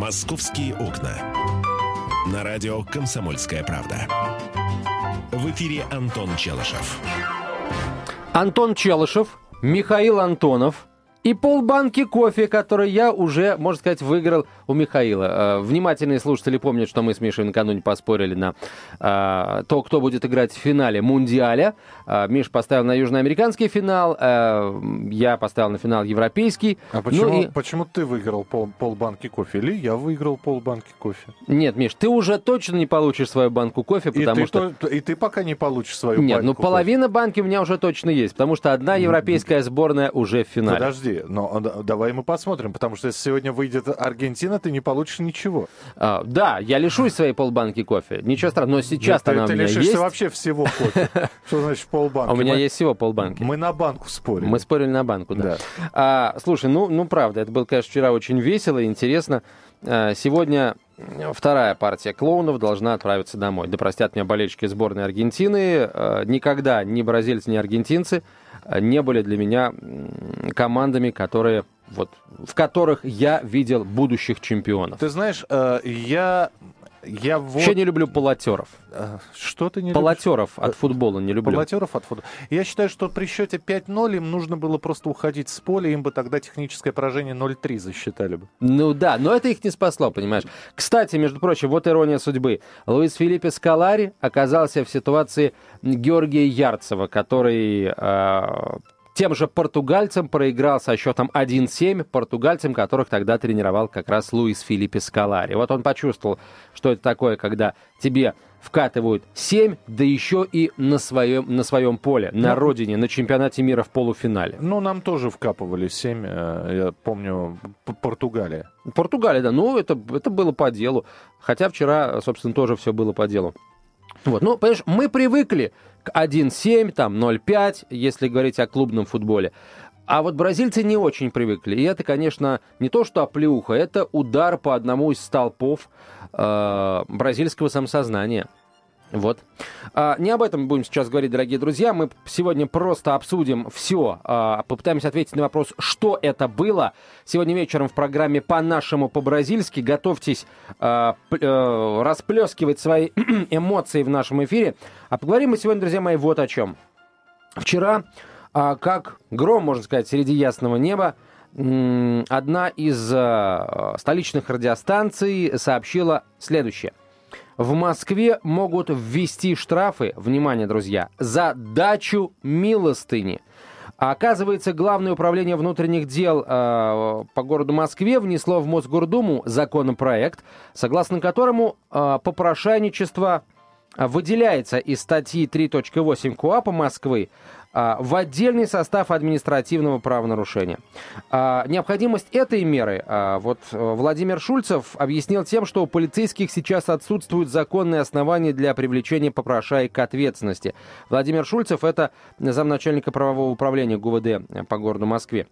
«Московские окна». На радио «Комсомольская правда». В эфире Антон Челышев. Антон Челышев, Михаил Антонов и полбанки кофе, который я уже, можно сказать, выиграл у Михаила. Э, внимательные слушатели помнят, что мы с Мишей накануне поспорили на э, то, кто будет играть в финале Мундиаля. Э, Миш поставил на южноамериканский финал, я поставил на финал европейский. А почему, ну и... почему ты выиграл пол, полбанки кофе? Или я выиграл полбанки кофе? Нет, Миш, ты уже точно не получишь свою банку кофе, потому и что... То, и ты пока не получишь свою Нет, банку ну половина банки у меня уже точно есть, потому что одна европейская сборная уже в финале. Подожди, но давай мы посмотрим, потому что если сегодня выйдет Аргентина, ты не получишь ничего. А, да, я лишусь своей полбанки кофе. Ничего страшного, но сейчас она ты, у меня ты есть. вообще всего кофе. Что значит полбанки? А у меня есть всего полбанки. Мы на банку спорили. Мы спорили на банку, да. А, слушай, ну, ну правда, это было, конечно, вчера очень весело и интересно. А, сегодня вторая партия клоунов должна отправиться домой. Да простят меня болельщики сборной Аргентины. А, никогда ни бразильцы, ни аргентинцы не были для меня командами, которые вот, в которых я видел будущих чемпионов. Ты знаешь, э, я я вот... Вообще не люблю полотеров. Э, что ты не полотеров любишь? от футбола не люблю. Полотеров от футбола. Я считаю, что при счете 5-0 им нужно было просто уходить с поля, им бы тогда техническое поражение 0-3 засчитали бы. Ну да, но это их не спасло, понимаешь. Кстати, между прочим, вот ирония судьбы. Луис Филиппе Скалари оказался в ситуации Георгия Ярцева, который э, тем же португальцам проиграл со счетом 1-7, португальцам, которых тогда тренировал как раз Луис Филиппе Скалари. Вот он почувствовал, что это такое, когда тебе вкатывают 7, да еще и на своем, на своем поле, на ну, родине, на чемпионате мира в полуфинале. Ну, нам тоже вкапывали 7, э, я помню, Португалия. Португалия, да, ну, это, это было по делу. Хотя вчера, собственно, тоже все было по делу. Вот, ну, понимаешь, мы привыкли 1-7, там 0-5, если говорить о клубном футболе. А вот бразильцы не очень привыкли. И это, конечно, не то что оплеуха, это удар по одному из столпов э, бразильского самосознания. Вот. А, не об этом будем сейчас говорить, дорогие друзья. Мы сегодня просто обсудим все. А, попытаемся ответить на вопрос, что это было. Сегодня вечером в программе «По-нашему, по-бразильски». Готовьтесь а, а, расплескивать свои эмоции в нашем эфире. А поговорим мы сегодня, друзья мои, вот о чем. Вчера, а, как гром, можно сказать, среди ясного неба, одна из а, столичных радиостанций сообщила следующее. В Москве могут ввести штрафы, внимание, друзья, за дачу милостыни. А оказывается, Главное управление внутренних дел э, по городу Москве внесло в Мосгордуму законопроект, согласно которому э, попрошайничество выделяется из статьи 3.8 КУАПа Москвы в отдельный состав административного правонарушения. А, необходимость этой меры а, вот э, Владимир Шульцев объяснил тем, что у полицейских сейчас отсутствуют законные основания для привлечения попрошаек к ответственности. Владимир Шульцев – это замначальника правового управления ГУВД по городу Москве.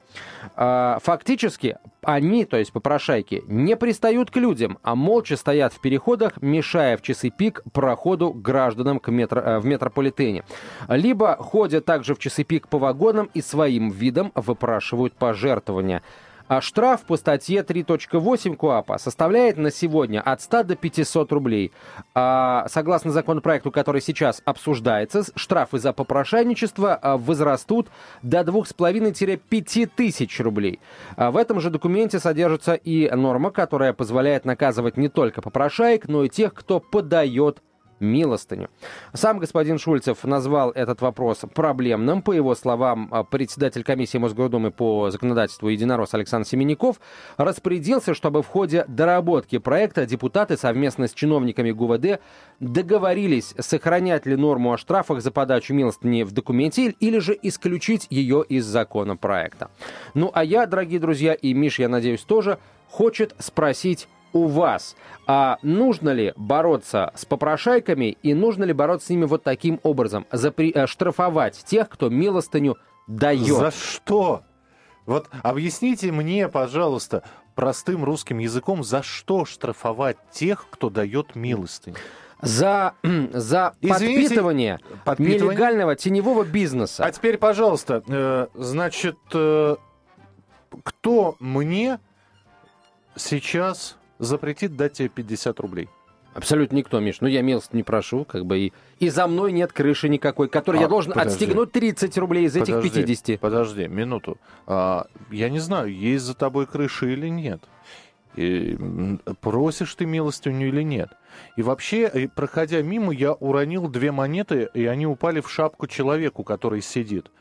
Фактически они, то есть попрошайки, не пристают к людям, а молча стоят в переходах, мешая в часы пик проходу гражданам к метро, э, в метрополитене. Либо ходят также в часы пик по вагонам и своим видом выпрашивают пожертвования. А штраф по статье 3.8 КУАПа составляет на сегодня от 100 до 500 рублей. А, согласно законопроекту, который сейчас обсуждается, штрафы за попрошайничество а, возрастут до 2,5-5 тысяч рублей. А в этом же документе содержится и норма, которая позволяет наказывать не только попрошаек, но и тех, кто подает милостыню. Сам господин Шульцев назвал этот вопрос проблемным. По его словам, а, председатель комиссии Мосгордумы по законодательству единорос Александр Семенников распорядился, чтобы в ходе доработки проекта депутаты совместно с чиновниками ГУВД договорились, сохранять ли норму о штрафах за подачу милостыни в документе или же исключить ее из законопроекта. Ну а я, дорогие друзья, и Миш, я надеюсь, тоже хочет спросить у вас. А нужно ли бороться с попрошайками и нужно ли бороться с ними вот таким образом? Запри... Э, штрафовать тех, кто милостыню дает. За что? Вот объясните мне, пожалуйста, простым русским языком, за что штрафовать тех, кто дает милостыню? за, за Извините, подпитывание, подпитывание нелегального теневого бизнеса. А теперь, пожалуйста, э, значит, э, кто мне сейчас запретит дать тебе 50 рублей? Абсолютно никто, Миш. Ну, я милость не прошу, как бы, и, и за мной нет крыши никакой, которой А, я должен подожди. отстегнуть 30 рублей из этих Подожди, 50. Подожди, минуту. А, я не знаю, есть за тобой крыша или нет. И, просишь ты милостыню или нет. И вообще, проходя мимо, я уронил две монеты, и они упали в шапку человеку, который сидит.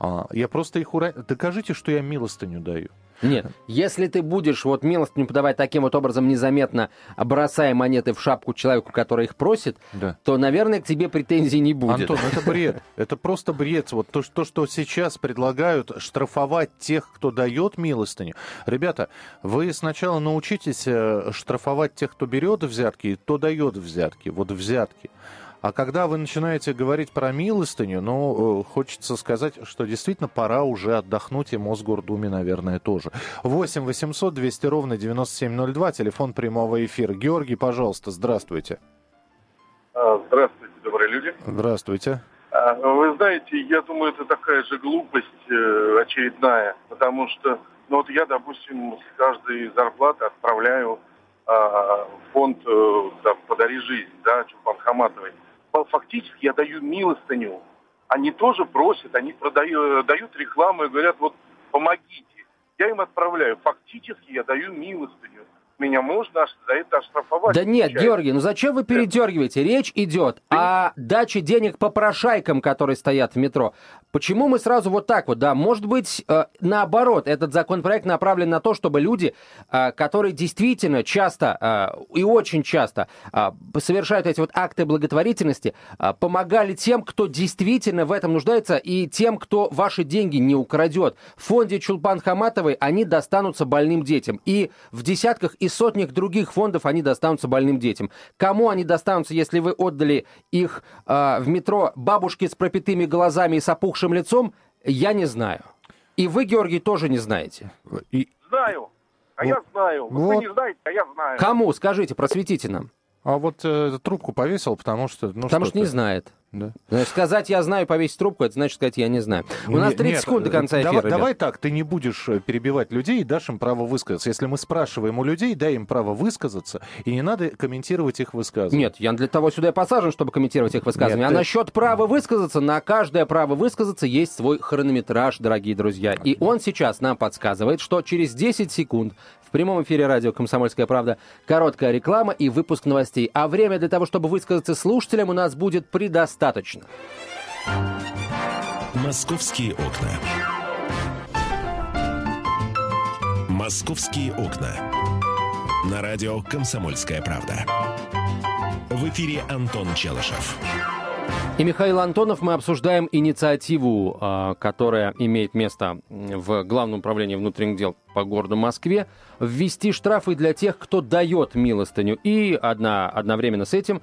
А, я просто их уронил. Докажите, что я милостыню даю. Нет, если ты будешь вот милостыню подавать таким вот образом незаметно, бросая монеты в шапку человеку, который их просит, Да. то, наверное, к тебе претензий не будет. Антон, это бред. Это просто бред. Вот то, что- то, что сейчас предлагают штрафовать тех, кто дает милостыню. Ребята, вы сначала научитесь э, штрафовать тех, кто берет взятки, и кто дает взятки. Вот взятки. А когда вы начинаете говорить про милостыню, ну, э, хочется сказать, что действительно пора уже отдохнуть, и Мосгордуме, наверное, тоже. 8 800 200 ровно 9702, телефон прямого эфира. Георгий, пожалуйста, здравствуйте. А, Здравствуйте, добрые люди. Здравствуйте. А, Вы знаете, я думаю, это такая же глупость э, очередная, потому что, ну вот я, допустим, с каждой зарплаты отправляю а, в фонд э, там, «Подари жизнь», да, Чулпан Хаматовой. Фа- Фактически я даю милостыню. Они тоже просят, они продаю- дают рекламу и говорят, вот помогите. Я им отправляю. Фактически я даю милостыню. Меня можно за это оштрафовать. Да нет, получается. Георгий, ну зачем вы передергиваете? Речь идет о даче денег попрошайкам, которые стоят в метро. Почему мы сразу вот так вот, да? Может быть, э, наоборот, этот законопроект направлен на то, чтобы люди, э, которые действительно часто э, и очень часто совершают эти вот акты благотворительности, помогали тем, кто действительно в этом нуждается, и тем, кто ваши деньги не украдет. В фонде Чулпан Хаматовой они достанутся больным детям. И в десятках и сотнях других фондов они достанутся больным детям. Кому они достанутся, если вы отдали их э, в метро бабушке с пропитыми глазами и с опухшим лицом, я не знаю. И вы, Георгий, тоже не знаете. И, Знаю. А Вот. я знаю. Вот. Вы не знаете, а я знаю. Кому? Скажите, просветите нам. А вот э, трубку повесил, потому что... Ну, Потому что не ты. знает. Да. Значит, сказать «я знаю» повесить трубку, это значит сказать «я не знаю». У нас Не- 30 нет, секунд до конца э, эфира. Давай, ребят. давай так, ты не будешь э, перебивать людей и дашь им право высказаться. Если мы спрашиваем у людей, дай им право высказаться, и не надо комментировать их высказывания. Нет, я для того сюда и посажен, чтобы комментировать их высказывания. Нет, а ты- насчет права высказаться, на каждое право высказаться есть свой хронометраж, дорогие друзья. И он сейчас нам подсказывает, что через 10 секунд в прямом эфире радио «Комсомольская правда» короткая реклама и выпуск новостей. А время для того, чтобы высказаться слушателям, у нас будет предостаточно. «Московские окна». «Московские окна». На радио «Комсомольская правда». В эфире Антон Челышев. И Михаил Антонов, мы обсуждаем инициативу, а, которая имеет место в Главном управлении внутренних дел по городу Москве, ввести штрафы для тех, кто дает милостыню, и одна, одновременно с этим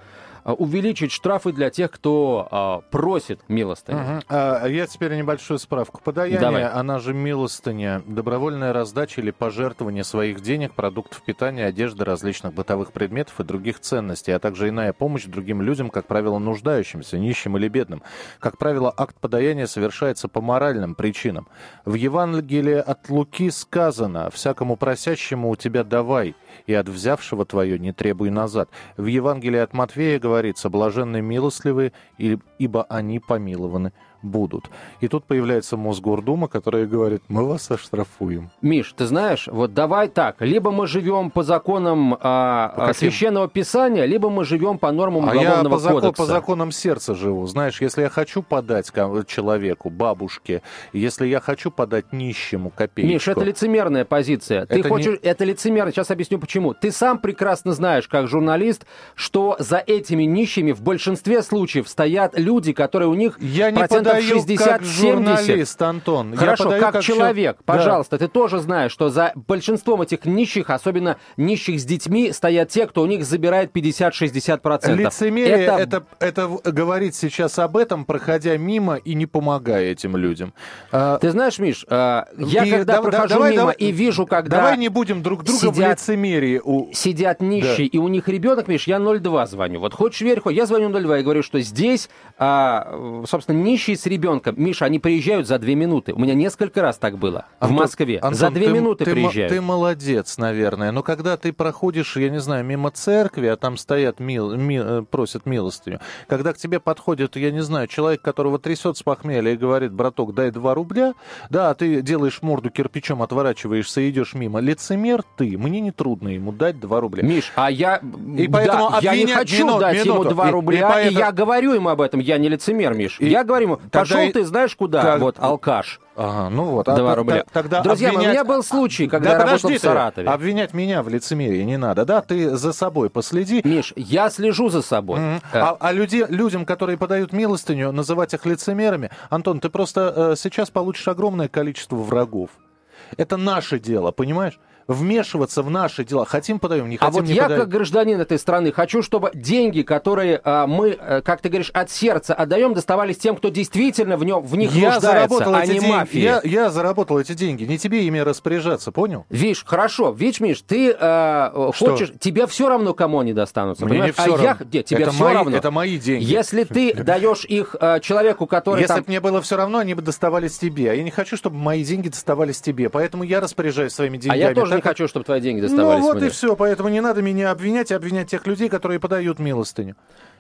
увеличить штрафы для тех, кто а, просит милостыню. Мгм. А, я теперь небольшую справку. Подаяние, Давай. она же милостыня, добровольная раздача или пожертвование своих денег, продуктов питания, одежды, различных бытовых предметов и других ценностей, а также иная помощь другим людям, как правило, нуждающимся, нищим или бедным. Как правило, акт подаяния совершается по моральным причинам. В Евангелии от Луки сказано «Всякому просящему у тебя давай, и от взявшего твое не требуй назад». В Евангелии от Матфея говорится «Блаженны милостливые, ибо они помилованы будут». И тут появляется Мосгордума, которая говорит «Мы вас оштрафуем». Миш, ты знаешь, вот давай так, либо мы живем по законам а, По а, каким? священного писания, либо мы живем по нормам А я уголовного по, зако- кодекса. по законам сердца живу. Знаешь, если я хочу подать человеку, бабушке, если я хочу подать нищему копеечку... Миш, это лицемерная позиция. Ты Это хочешь, это лицемерно. Сейчас объясню почему. Ты сам прекрасно знаешь, как журналист, что за этими нищими в большинстве случаев стоят люди, которые у них Я не процентов подаю 60-70. как журналист, Антон. Я Хорошо, подаю как, чел- человек, Да. пожалуйста, ты тоже знаешь, что за большинством этих нищих, особенно нищих с детьми, стоят те, кто у них забирает 50-60%. Лицемерие это... Это, в- говорить сейчас об этом, проходя мимо и не помогая этим людям. А, Ты знаешь, Миш, э, я и когда да- да- прохожу давай- мимо давай- и вижу, когда... Давай не будем друг друга в сидят- лицемерии. у- сидят нищие, и у них ребенок, Миш, я 02 звоню. Вот хочешь верь, хоть я звоню 02 и говорю, что здесь, а, собственно, нищий с ребенком. Миша, они приезжают за две минуты. У меня несколько раз так было Антон, в Москве. Антон, за две ты, минуты ты, приезжают. Ты молодец, наверное. Но когда ты проходишь, я не знаю, мимо церкви, а там стоят, мил, ми, э, просят милостыню. Когда к тебе подходит, я не знаю, человек, которого трясет с похмелья и говорит, браток, дай два рубля, да, а ты делаешь морду кирпичом, отворачиваешься и идешь мимо. Лицемер ты. Мне не трудно ему дать два рубля. Миш, а я, И поэтому да, я не хочу минут- дать минуту. ему 2 И- и рубля, и, поэтому- я говорю ему об этом, я не лицемер, Миш. И я говорю ему, тогда пошел ты знаешь куда, как- вот, алкаш. Ага, ну вот. Два та- рубля. Тогда Друзья мои, у обвинять- меня был случай, когда да я работал в ты, Саратове. Обвинять меня в лицемерии не надо, да? Ты за собой последи. Миш, я слежу за собой. Мгм. Э, А, а люди, людям, которые подают милостыню, называть их лицемерами, Антон, ты просто э, сейчас получишь огромное количество врагов. Это наше дело, понимаешь? Вмешиваться в наши дела. Хотим подаем, не А хотим вот не я, подаем. как гражданин этой страны, хочу, чтобы деньги, которые а, мы, э, как ты говоришь, от сердца отдаем, доставались тем, кто действительно в, нем, в них я нуждается, заработал а эти не деньги. мафия. Я, я заработал эти деньги. Не тебе ими распоряжаться, понял? Видишь, хорошо, видишь, Миш, ты Что? хочешь, тебе все равно, кому они достанутся, Мне не понимаешь? всё а я, равно. где, тебе это все мои, равно. Это мои деньги. Если ты даешь их э, человеку, который Если там... бы мне было все равно, они бы доставались тебе. А я не хочу, чтобы мои деньги доставались тебе. Поэтому я распоряжаюсь своими А деньгами. я тоже не хочу, чтобы твои деньги Ну доставались вот мне. и все. Поэтому не надо меня обвинять и обвинять тех людей, которые подают милостыню.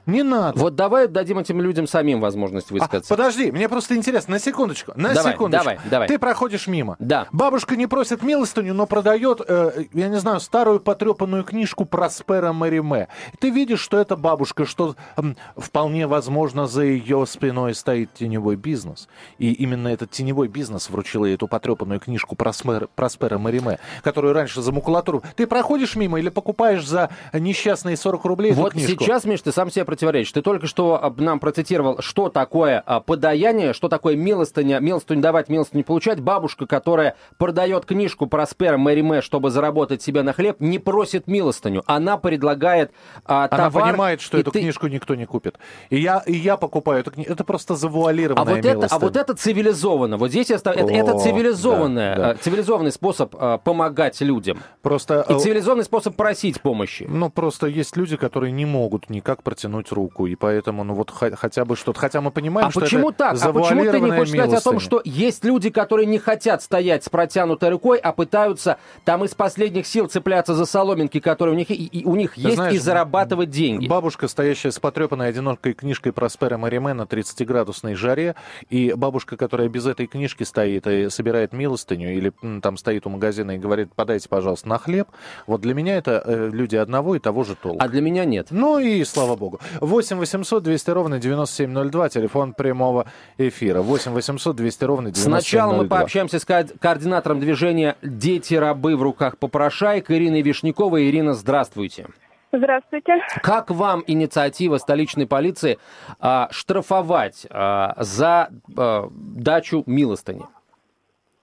Не надо. Вот давай дадим этим людям самим возможность А, высказаться. подожди, мне просто интересно, на секундочку, на Давай, секундочку. давай, давай. Ты проходишь мимо. Да. Бабушка не просит милостыню, но продает, э, я не знаю, старую потрепанную книжку Проспера Мариме. Ты видишь, что это бабушка, что м, вполне возможно за ее спиной стоит теневой бизнес. И именно этот теневой бизнес вручил ей эту потрепанную книжку Проспер, Проспера Мариме, которую раньше за макулатуру. Ты проходишь мимо или покупаешь за несчастные 40 рублей эту Вот книжку? сейчас, Миш, ты сам себе противоречишь. Ты только что а, нам процитировал, что такое а, подаяние, что такое милостыня, милостыню давать, милостыню получать. Бабушка, которая продает книжку Проспера Мэри Мэ, чтобы заработать себе на хлеб, не просит милостыню. Она предлагает а, Она товар. понимает, что эту ты- книжку никто не купит. И я, и я покупаю эту книгу. Это просто А завуалированная вот, это, а милостыня. вот это цивилизованно. Вот здесь я став- это, это цивилизованное, да, да. а, цивилизованный способ а, помогать людям. Просто, И цивилизованный способ просить помощи. ну, просто есть люди, которые не могут никак протянуть руку, и поэтому, ну, вот хо- хотя бы что-то. Хотя мы понимаем, А что почему это так? А почему ты не хочешь сказать о том, милостыня? что есть люди, которые не хотят стоять с протянутой рукой, а пытаются там из последних сил цепляться за соломинки, которые у них, и, и у них Ты есть, знаешь, и зарабатывать деньги? Бабушка, стоящая с потрепанной одинокой книжкой Проспера Мариме на 30-градусной жаре, и бабушка, которая без этой книжки стоит и собирает милостыню, или там стоит у магазина и говорит, подайте, пожалуйста, на хлеб, вот для меня это э, люди одного и того же толка. А для меня нет. Ну и слава богу. 8 800 200 ровно 9702, телефон прямого эфира. 8 800 200 ровно 9702. Сначала мы пообщаемся с ко- координатором движения «Дети-рабы в руках попрошаек» Ириной Вишняковой. Ирина, здравствуйте. Здравствуйте. Как вам инициатива столичной полиции а, штрафовать а, за а, дачу милостыни?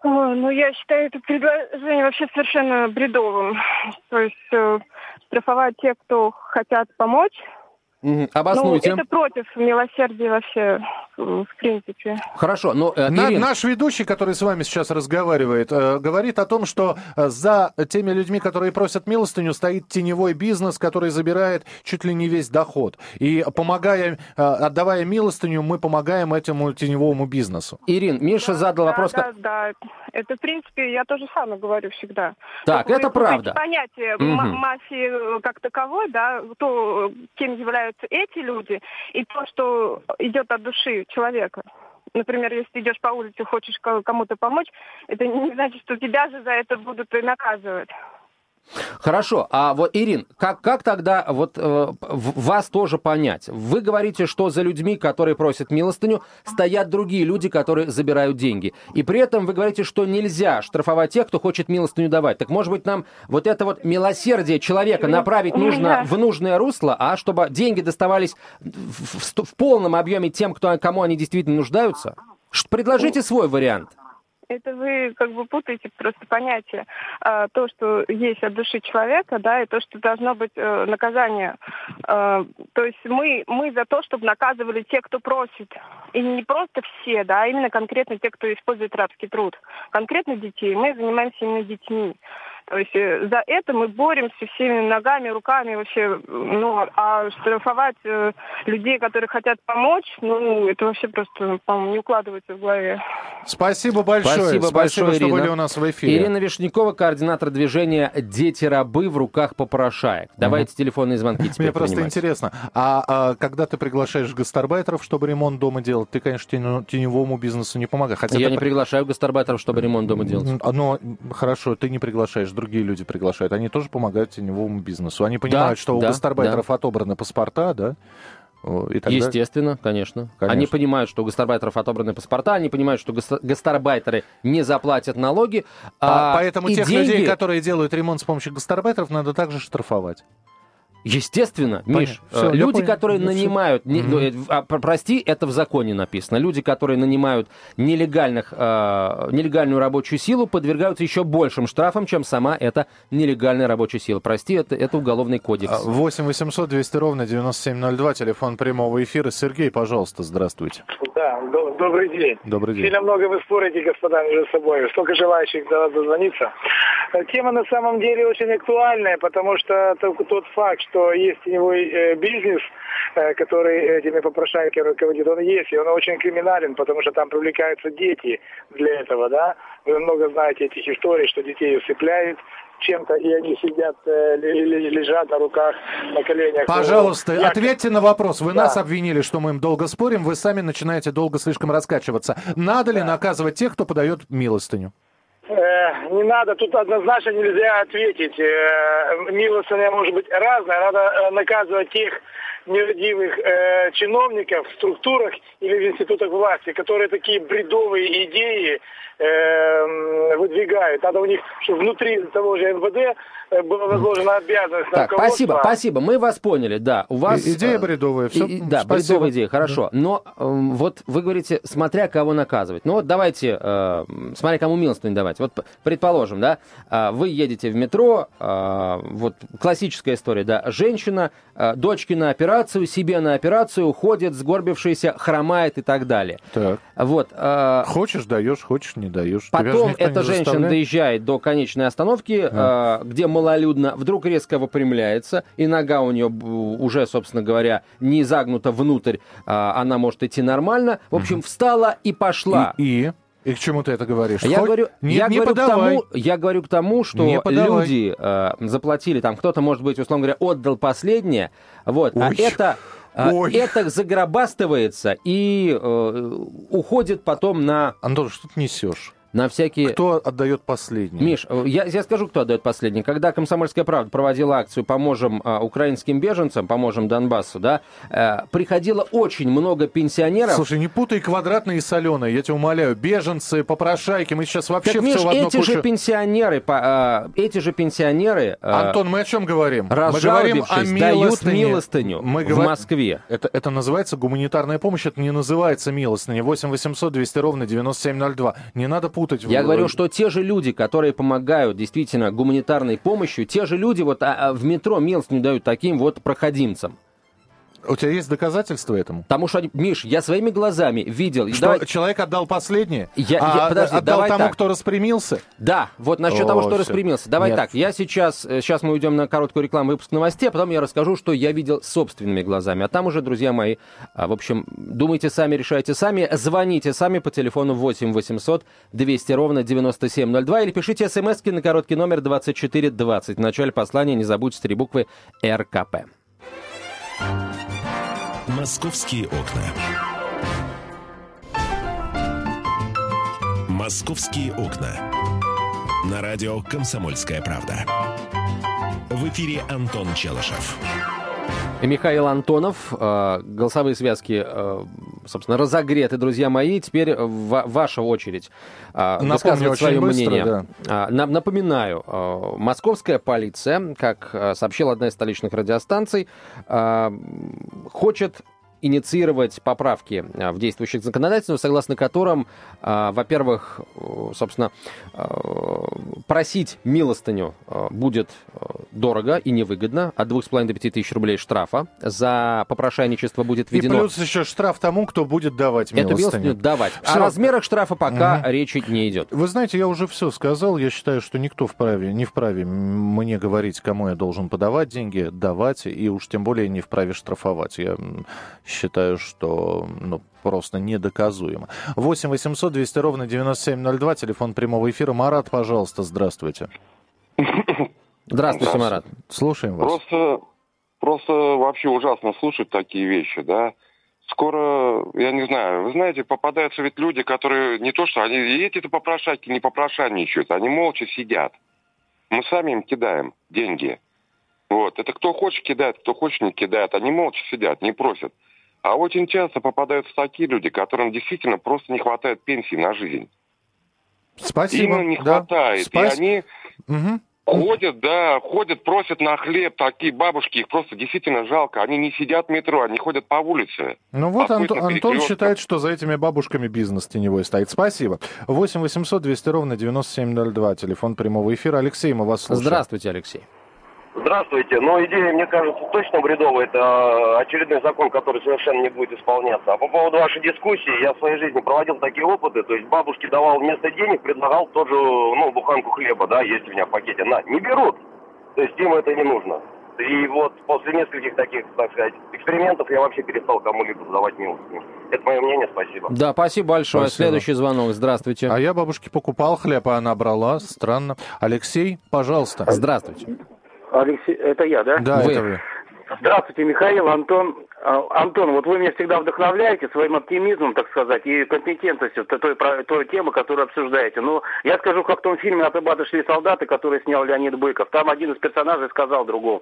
Ой, Ну, я считаю это предложение вообще совершенно бредовым. То есть э, штрафовать тех, кто хотят помочь. Обоснуйте. Ну, это против милосердия вообще, в принципе. Хорошо, но, э, На- наш ведущий, который с вами сейчас разговаривает, э, говорит о том, что э, за теми людьми, которые просят милостыню, стоит теневой бизнес, который забирает чуть ли не весь доход. И помогая, э, отдавая милостыню, мы помогаем этому теневому бизнесу. Ирин, Миша задал да, вопрос... Да, как- да, это, в принципе, я тоже самое говорю всегда. Так, Вот это вы правда. понятие ма- мафии как таковой, да, то, кем являются эти люди, и то, что идет от души человека. Например, если идешь по улице, хочешь ко- кому-то помочь, это не значит, что тебя же за это будут и наказывать. Хорошо, а вот, Ирин, как, как тогда вот э, вас тоже понять? Вы говорите, что за людьми, которые просят милостыню, стоят другие люди, которые забирают деньги. И при этом вы говорите, что нельзя штрафовать тех, кто хочет милостыню давать. Так может быть нам вот это вот милосердие человека направить нужно в нужное русло, а чтобы деньги доставались в, в в полном объеме тем, кто, кому они действительно нуждаются? Предложите свой вариант. Это вы как бы путаете просто понятие. А, то, что есть от души человека, да, и то, что должно быть э, наказание. А, то есть мы, мы за то, чтобы наказывали те, кто просит. И не просто все, да, а именно конкретно те, кто использует рабский труд. Конкретно детей. Мы занимаемся именно детьми. То есть э, за это мы боремся всеми ногами, руками вообще. Ну, а штрафовать э, людей, которые хотят помочь, ну, это вообще просто, по-моему, не укладывается в голове. Спасибо большое. Спасибо, Спасибо большое, что Ирина. были у нас в эфире. Ирина Вишнякова, координатор движения «Дети-рабы в руках попрошаек». Давайте телефонные звонки теперь Мне просто принимать. интересно, а, а когда ты приглашаешь гастарбайтеров, чтобы ремонт дома делать, ты, конечно, теневому бизнесу не помогаешь. Хотя Я ты не при- приглашаю гастарбайтеров, чтобы ремонт дома делать. М, Но хорошо, ты не приглашаешь, другие люди приглашают. Они тоже помогают теневому бизнесу. Они понимают, что у да, гастарбайтеров отобраны паспорта, да? О, И тогда... Естественно, конечно. Конечно. Они понимают, что у гастарбайтеров отобраны паспорта, они понимают, что гас- гастарбайтеры не заплатят налоги. А, а, поэтому и тех деньги- людей, которые делают ремонт с помощью гастарбайтеров, надо также штрафовать. Естественно, Понятно. Миш, Всё, э, я люди, которые Ну, нанимают, не- ну, а, про- прости, это в законе написано, люди, которые нанимают нелегальных, э, нелегальную рабочую силу, подвергаются еще большим штрафам, чем сама эта нелегальная рабочая сила. Прости, это, это уголовный кодекс. А, 8 800 200 ровно 9702, телефон прямого эфира. Сергей, пожалуйста, здравствуйте. Да, до- добрый день. Добрый день. Сильно много вы спорите, господа, между собой. Столько желающих до вас дозвониться. Тема на самом деле очень актуальная, потому что тот, тот факт, что есть теневой э, бизнес, э, который этими попрошайками руководит, он есть, и он очень криминален, потому что там привлекаются дети для этого, да. Вы много знаете этих историй, что детей усыпляют чем-то, и они сидят, э, ли- ли- лежат на руках, на коленях. Пожалуйста, Я- ответьте на вопрос. Вы Да. нас обвинили, что мы им долго спорим, вы сами начинаете долго слишком раскачиваться. Надо ли наказывать тех, кто подает милостыню? Э, Не надо, тут однозначно нельзя ответить. Э, Милостыня может быть разная. Надо э, наказывать тех нерадивых чиновников в структурах или в институтах власти, которые такие бредовые идеи э, м, выдвигают. Надо у них, чтобы внутри того же МВД была возложена обязанность на Так, руководство. спасибо, спасибо. Мы вас поняли, да. У вас... И- идея э, бредовая, всё, и- и- да, спасибо. бредовая идея, хорошо. Но эм, вот вы говорите, смотря кого наказывать. Ну вот давайте, э, смотря кому милостыню давать. Вот предположим, да, э, вы едете в метро, э, вот классическая история, да, женщина, э, дочки на операцию, себе на операцию, ходит, сгорбившаяся, хромает и так далее. Так. Вот. э, Хочешь, даешь, хочешь, не даешь. Потом эта женщина доезжает до конечной остановки, э, где малолюдно, вдруг резко выпрямляется, и нога у нее уже, собственно говоря, не загнута внутрь, а она может идти нормально. В общем, встала и пошла. И, и? И к чему ты это говоришь? Я Хоть- говорю, не, я, не говорю к подавай. тому, я говорю к тому, что люди э, заплатили, там кто-то, может быть, условно говоря, отдал последнее, вот, а Ой. это, э, Ой. это загробастывается и э, уходит потом на, Антон, что ты несешь? На всякие... Кто отдает последний? Миш, э, я, я скажу, кто отдает последний. Когда «Комсомольская правда» проводила акцию «Поможем а, украинским беженцам», «Поможем Донбассу», да, э, приходило очень много пенсионеров. Слушай, не путай квадратные и соленые, я тебя умоляю. Беженцы, попрошайки, мы сейчас вообще так, Миш, все в одну эти кучу... же пенсионеры, по- а, эти же пенсионеры... а, Антон, мы о чем говорим? Мы говорим о разжалобившись, дают милостыне. милостыню Мы в говорим- Москве. Это, это называется гуманитарная помощь, это не называется милостыня. 8 800 200 ровно 9702. Не надо путать. Я в- говорю, что те же люди, которые помогают действительно гуманитарной помощью, те же люди вот а, а, в метро милостыню дают таким вот проходимцам. У тебя есть доказательства этому? Потому что, они- Миш, я своими глазами видел... Что Давай- человек отдал последнее, Я- а я- подожди, отдал давай тому, так. кто распрямился? Да, вот насчет О, того, что всё. распрямился. Давай Нет. так, я сейчас, э, сейчас мы уйдем на короткую рекламу выпуск новостей, а потом я расскажу, что я видел собственными глазами. А там уже, друзья мои, а, в общем, думайте сами, решайте сами, звоните сами по телефону 8 800 200 ровно 9702 или пишите смски на короткий номер 2420. В начале послания не забудьте три буквы РКП. Московские окна. Московские окна. На радио «Комсомольская правда». В эфире Антон Челышев. И Михаил Антонов, э, голосовые связки, э, собственно, разогреты, друзья мои. Теперь ва- ваша очередь э, Напомню высказывать свое быстро, мнение. да. На- Напоминаю, московская полиция, как сообщила одна из столичных радиостанций, хочет инициировать поправки э, в действующих законодательствах, согласно которым, э, во-первых, э, собственно, просить милостыню будет дорого и невыгодно. От 2,5 до 5 тысяч рублей штрафа. За попрошайничество будет И введено... плюс еще штраф тому, кто будет давать Эту милостыню. милостыню давать. Всё. О размерах штрафа пока Мгм. речи не идет. Вы знаете, я уже все сказал. Я считаю, что никто вправе, не вправе мне говорить, кому я должен подавать деньги, давать, и уж тем более не вправе штрафовать. Я считаю, что ну, просто недоказуемо. 8 800 200 ровно 9702, телефон прямого эфира. Марат, пожалуйста, здравствуйте. Здравствуйте, Марат. Слушаем вас. Просто, просто вообще ужасно слушать такие вещи, да. Скоро, я не знаю, вы знаете, попадаются ведь люди, которые не то что, они и эти-то попрошайки не попрошайничают, они молча сидят. Мы сами им кидаем деньги. Вот. Это кто хочет кидает, кто хочет не кидает. Они молча сидят, не просят. А очень часто попадаются такие люди, которым действительно просто не хватает пенсии на жизнь. Спасибо. Им не Да. хватает. Спас- И они Мгм. Ходят, да, ходят, просят на хлеб, такие бабушки, их просто действительно жалко. Они не сидят в метро, они ходят по улице. Ну вот Охотно Антон, считает, что за этими бабушками бизнес теневой стоит. Спасибо. 8 800 200 ровно 9702, телефон прямого эфира. Алексей, мы вас слушаем. Здравствуйте, Алексей. Здравствуйте. Ну, идея, мне кажется, точно бредовая. Это э, очередной закон, который совершенно не будет исполняться. А по поводу вашей дискуссии, я в своей жизни проводил такие опыты. То есть бабушке давал вместо денег, предлагал тоже, ну, буханку хлеба, да, есть у меня в пакете. На, не берут. То есть им это не нужно. И вот после нескольких таких, так сказать, экспериментов я вообще перестал кому-либо задавать милостыню. Это мое мнение, спасибо. Да, спасибо большое. Спасибо. Следующий звонок. Здравствуйте. А я бабушке покупал хлеб, а она брала. Странно. Алексей, пожалуйста. Здравствуйте. Алексей, это я, да? Да, Вы. это вы. Здравствуйте, Михаил, Антон. А, Антон, вот вы меня всегда вдохновляете своим оптимизмом, так сказать, и компетентностью той, той, темы, которую обсуждаете. Но я скажу, как в том фильме «От Ибата шли солдаты», который снял Леонид Быков. Там один из персонажей сказал другому,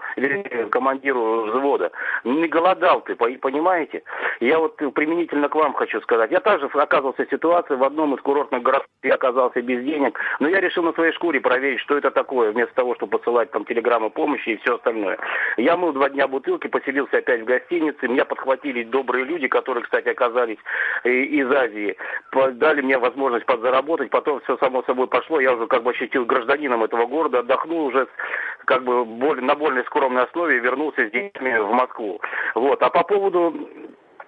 командиру взвода, не голодал ты, по- понимаете? Я вот применительно к вам хочу сказать. Я также оказывался в ситуации в одном из курортных городов, я оказался без денег, но я решил на своей шкуре проверить, что это такое, вместо того, чтобы посылать там телеграммы помощи и все остальное. Я мыл два дня бутылки, поселился опять в гостинице, меня подхватили добрые люди, которые, кстати, оказались э, из Азии, дали мне возможность подзаработать, потом все само собой пошло, я уже как бы ощутил гражданином этого города, отдохнул уже как бы на более скромной основе вернулся с детьми в Москву. Вот. А по поводу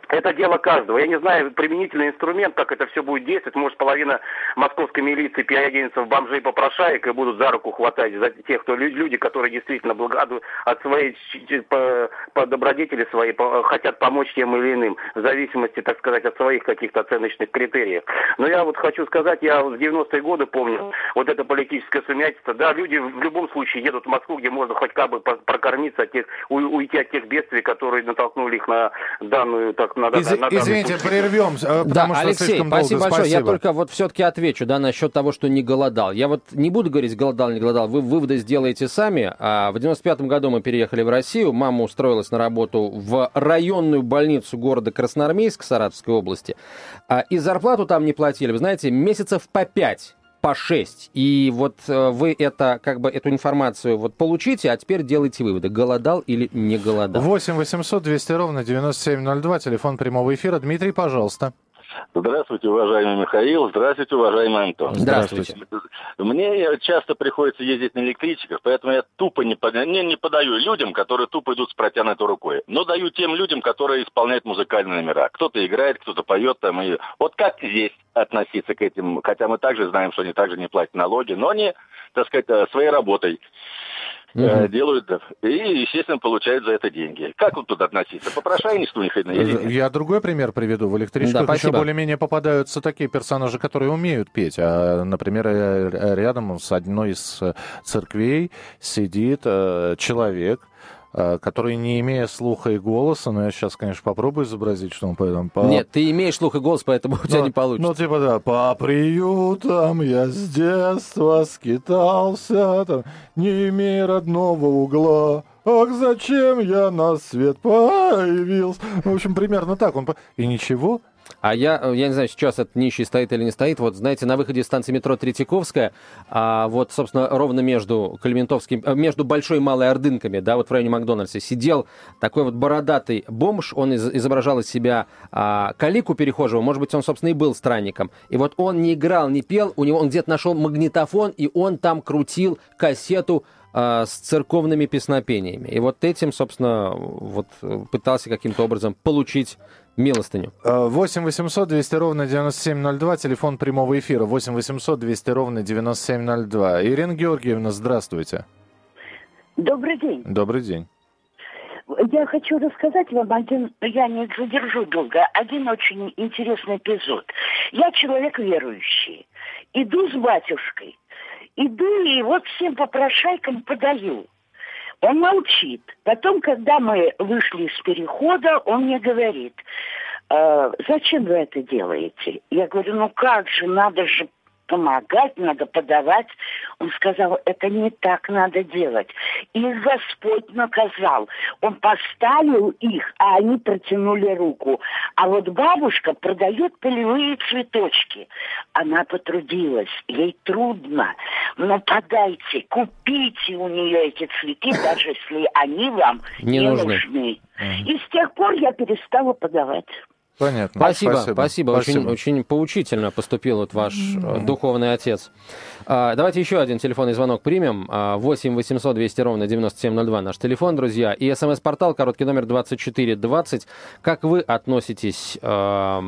это дело каждого. Я не знаю, применительный инструмент, как это все будет действовать. Может, половина московской милиции переоденется в бомжей попрошаек и будут за руку хватать за тех, кто лю- люди, которые действительно благо- от своей по, по добродетели своей по- хотят помочь тем или иным, в зависимости, так сказать, от своих каких-то оценочных критериев. Но я вот хочу сказать, я в 90-е годы помню вот это политическое сумятица. Да, люди в любом случае едут в Москву, где можно хоть как бы прокормиться, от тех, уйти от тех бедствий, которые натолкнули их на данную, так, на, Из- на извините, путь. прервемся, э, Да, что Алексей, слишком спасибо большое. Я только вот все-таки отвечу, да, насчет того, что не голодал. Я вот не буду говорить, голодал, не голодал. Вы выводы сделаете сами. А в 95-м году мы переехали в Россию. Мама устроилась на работу в районную больницу города Красноармейск Саратовской области. А, и зарплату там не платили, вы знаете, месяцев по пять по 6. И вот э, вы это, как бы, эту информацию вот получите, а теперь делайте выводы, голодал или не голодал. 8 800 200 ровно 9702, телефон прямого эфира. Дмитрий, пожалуйста. Здравствуйте, уважаемый Михаил. Здравствуйте, уважаемый Антон. Здравствуйте. Мне часто приходится ездить на электричках, поэтому я тупо не, пода- не, не подаю людям, которые тупо идут с протянутой рукой. Но даю тем людям, которые исполняют музыкальные номера. Кто-то играет, кто-то поет там. И... Вот как здесь относиться к этим? Хотя мы также знаем, что они также не платят налоги, но они, так сказать, э, своей работой Мгм. делают да, и, естественно, получают за это деньги. Как вот тут относиться? Попрошайничество у них или нет? Я другой пример приведу. В электричках Да, еще более-менее попадаются такие персонажи, которые умеют петь. А, например, э, рядом с одной из э, церквей сидит э, человек, э, который, не имея слуха и голоса, но я сейчас, конечно, попробую изобразить, что он там, по- Нет, ты имеешь слух и голос, поэтому у тебя Ну, не получится. Ну, типа, да, по приютам я с детства скитался, там, не имея родного угла. Ах, зачем я на свет появился? В общем, примерно так. Он И ничего. А я, э, я не знаю, сейчас этот нищий стоит или не стоит. Вот, знаете, на выходе станции метро Третьяковская, а вот, собственно, ровно между Калиментовским, э, между Большой и Малой Ордынками, да, вот в районе Макдональдса, сидел такой вот бородатый бомж, он из- изображал из себя а, калику перехожего, может быть, он, собственно, и был странником. И вот он не играл, не пел, у него он где-то нашел магнитофон, и он там крутил кассету с церковными песнопениями. И вот этим, собственно, вот пытался каким-то образом получить милостыню. 8 800 200 ровно 9702, телефон прямого эфира 8 800 200 ровно 9702. Ирина Георгиевна, здравствуйте. Добрый день. Добрый день. Я хочу рассказать вам один, я не задержу долго, один очень интересный эпизод. Я человек верующий. Иду с батюшкой. Иду и вот всем попрошайкам подаю. Он молчит. Потом, когда мы вышли с перехода, он мне говорит, э, зачем вы это делаете? Я говорю, ну как же, надо же помогать, надо подавать. Он сказал, это не так надо делать. И Господь наказал. Он поставил их, а они протянули руку. А вот бабушка продает полевые цветочки. Она потрудилась, ей трудно. Но подайте, купите у нее эти цветы, даже если они вам не, не нужны. нужны. И с тех пор я перестала подавать. Понятно. Спасибо, спасибо. спасибо. Очень, очень поучительно поступил вот ваш mm-hmm. духовный отец. А, давайте еще один телефонный звонок примем. 8 800 200 ровно 9702 наш телефон, друзья. И смс-портал, короткий номер 2420. Как вы относитесь, а,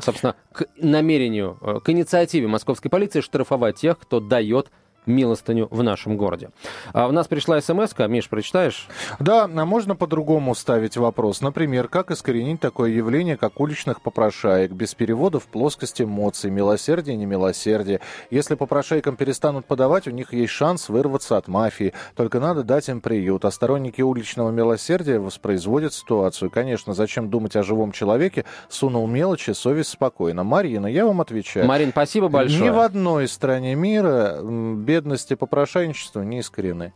собственно, к намерению, э, к инициативе московской полиции штрафовать тех, кто дает милостыню в нашем городе. А у нас пришла смс -ка. Миш, прочитаешь? Да, а можно по-другому ставить вопрос. Например, как искоренить такое явление, как уличных попрошаек, без перевода в плоскость эмоций, милосердие, не милосердие. Если попрошайкам перестанут подавать, у них есть шанс вырваться от мафии. Только надо дать им приют. А сторонники уличного милосердия воспроизводят ситуацию. Конечно, зачем думать о живом человеке? Сунул мелочи, совесть спокойно. Марина, я вам отвечаю. Марин, спасибо большое. Ни в одной стране мира без бедность и попрошайничество не искорены.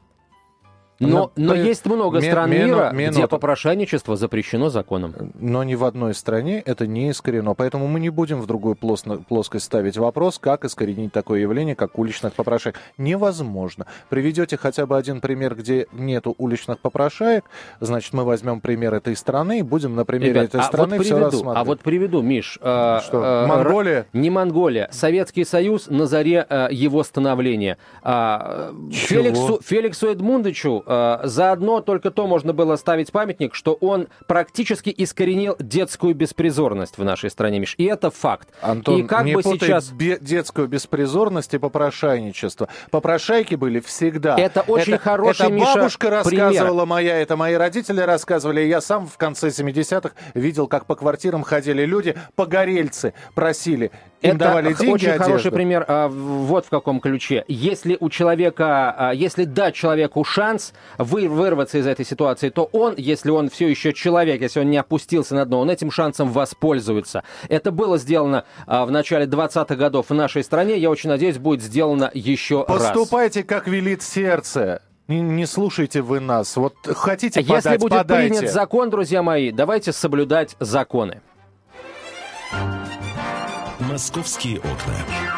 Но, но есть много стран мен, мира, мен, где попрошайничество запрещено законом. Но ни в одной стране это не искорено. Поэтому мы не будем в другую плоскость ставить вопрос, как искоренить такое явление, как уличных попрошаек. Невозможно. Приведете хотя бы один пример, где нету уличных попрошаек, значит, мы возьмем пример этой страны и будем на примере Ребят, этой а страны вот все приведу, рассматривать. А вот приведу, Миш. Э, Что, э, Монголия? Не Монголия. Советский Союз на заре э, его становления. Э, Феликсу, Феликсу Эдмундовичу Э, заодно только то можно было ставить памятник, что он практически искоренил детскую беспризорность в нашей стране, Миш. И это факт. Антон, и как не бы сейчас... Бе- детскую беспризорность и попрошайничество. Попрошайки были всегда. Это очень это, хороший, Это бабушка Миша, рассказывала пример. моя, это мои родители рассказывали. Я сам в конце 70-х видел, как по квартирам ходили люди, погорельцы просили. Им это давали деньги, очень одежду. хороший пример а, вот в каком ключе. Если у человека, а, если дать человеку шанс вы, вырваться из этой ситуации, то он, если он все еще человек, если он не опустился на дно, он этим шансом воспользуется. Это было сделано а, в начале 20-х годов в нашей стране. Я очень надеюсь, будет сделано еще Поступайте, раз. Поступайте, как велит сердце. Не, не слушайте вы нас. Вот хотите подать, Если будет подайте. принят закон, друзья мои, давайте соблюдать законы. Московские окна.